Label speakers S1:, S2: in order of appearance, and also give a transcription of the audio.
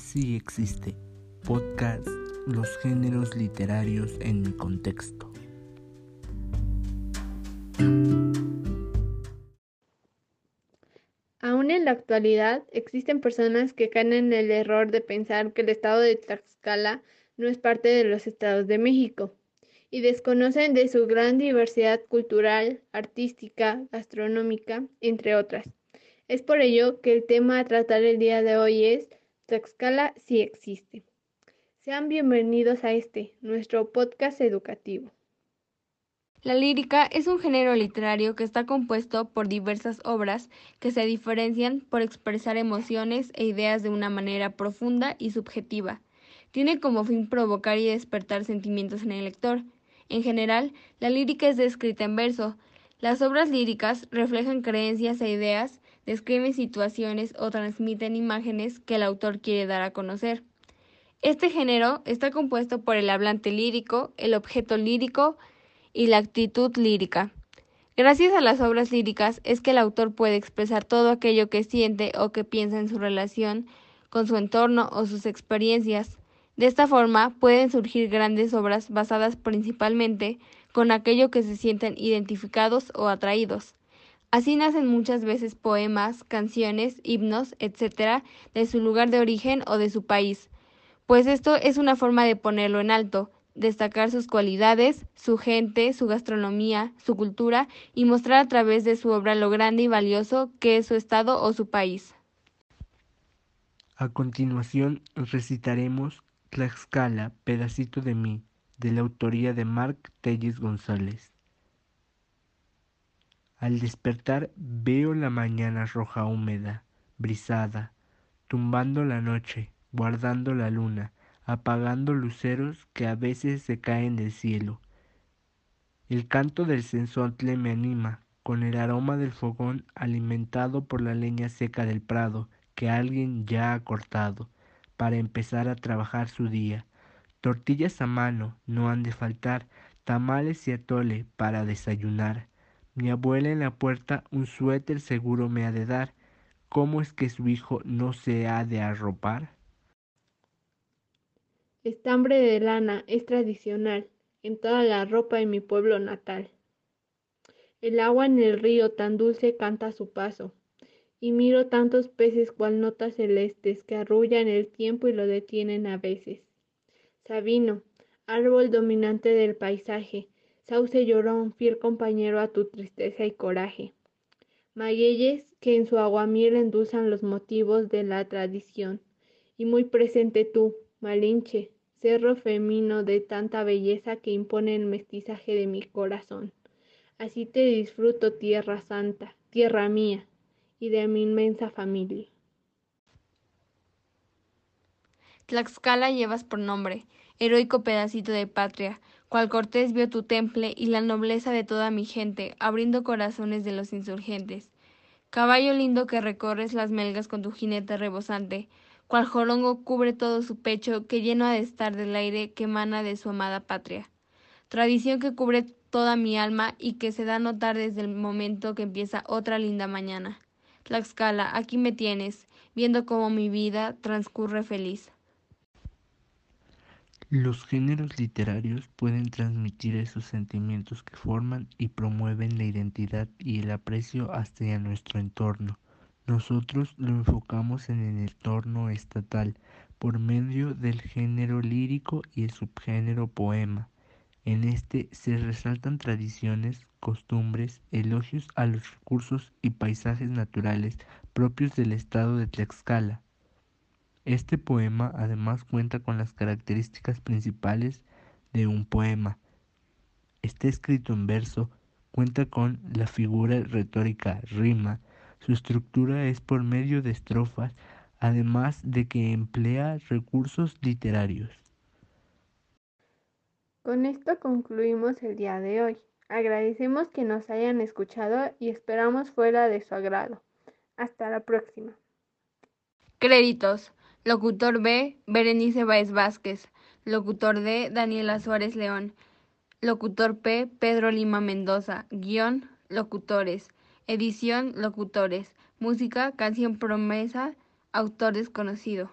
S1: sí existe. Podcast Los géneros literarios en mi contexto.
S2: Aún en la actualidad existen personas que caen en el error de pensar que el estado de Tlaxcala no es parte de los estados de México y desconocen de su gran diversidad cultural, artística, gastronómica, entre otras. Es por ello que el tema a tratar el día de hoy es Tlaxcala sí existe. Sean bienvenidos a este, nuestro podcast educativo.
S3: La lírica es un género literario que está compuesto por diversas obras que se diferencian por expresar emociones e ideas de una manera profunda y subjetiva. Tiene como fin provocar y despertar sentimientos en el lector. En general, la lírica es descrita en verso. Las obras líricas reflejan creencias e ideas describen situaciones o transmiten imágenes que el autor quiere dar a conocer. Este género está compuesto por el hablante lírico, el objeto lírico y la actitud lírica. Gracias a las obras líricas es que el autor puede expresar todo aquello que siente o que piensa en su relación con su entorno o sus experiencias. De esta forma pueden surgir grandes obras basadas principalmente con aquello que se sienten identificados o atraídos. Así nacen muchas veces poemas, canciones, himnos, etc., de su lugar de origen o de su país, pues esto es una forma de ponerlo en alto, destacar sus cualidades, su gente, su gastronomía, su cultura y mostrar a través de su obra lo grande y valioso que es su estado o su país.
S1: A continuación recitaremos Tlaxcala, pedacito de mí, de la autoría de Marc Telles González. Al despertar veo la mañana roja húmeda, brisada, tumbando la noche, guardando la luna, apagando luceros que a veces se caen del cielo. El canto del censontle me anima, con el aroma del fogón alimentado por la leña seca del prado que alguien ya ha cortado, para empezar a trabajar su día. Tortillas a mano no han de faltar, tamales y atole para desayunar. Mi abuela en la puerta un suéter seguro me ha de dar. ¿Cómo es que su hijo no se ha de arropar?
S2: Estambre de lana es tradicional en toda la ropa en mi pueblo natal. El agua en el río tan dulce canta su paso, y miro tantos peces cual notas celestes que arrullan el tiempo y lo detienen a veces. Sabino, árbol dominante del paisaje, sauce llorón, fiel compañero a tu tristeza y coraje. Magueyes que en su aguamiel endulzan los motivos de la tradición. Y muy presente tú, Malinche, cerro femino de tanta belleza que impone el mestizaje de mi corazón. Así te disfruto, tierra santa, tierra mía, y de mi inmensa familia.
S3: Tlaxcala llevas por nombre, heroico pedacito de patria, cual Cortés vio tu temple y la nobleza de toda mi gente, abriendo corazones de los insurgentes. Caballo lindo que recorres las melgas con tu jinete rebosante, cual jorongo cubre todo su pecho, que lleno ha de estar del aire que emana de su amada patria. Tradición que cubre toda mi alma y que se da a notar desde el momento que empieza otra linda mañana. Tlaxcala, aquí me tienes, viendo cómo mi vida transcurre feliz.
S1: Los géneros literarios pueden transmitir esos sentimientos que forman y promueven la identidad y el aprecio hacia nuestro entorno. Nosotros lo enfocamos en el entorno estatal por medio del género lírico y el subgénero poema. En este se resaltan tradiciones, costumbres, elogios a los recursos y paisajes naturales propios del estado de Tlaxcala. Este poema además cuenta con las características principales de un poema. Está escrito en verso, cuenta con la figura retórica rima, su estructura es por medio de estrofas, además de que emplea recursos literarios.
S2: Con esto concluimos el día de hoy. Agradecemos que nos hayan escuchado y esperamos fuera de su agrado. Hasta la próxima.
S3: Créditos. Locutor B, Berenice Baez Vázquez. Locutor D, Daniela Suárez León. Locutor P, Pedro Lima Mendoza. Guión, locutores. Edición, locutores. Música, canción promesa, autor desconocido.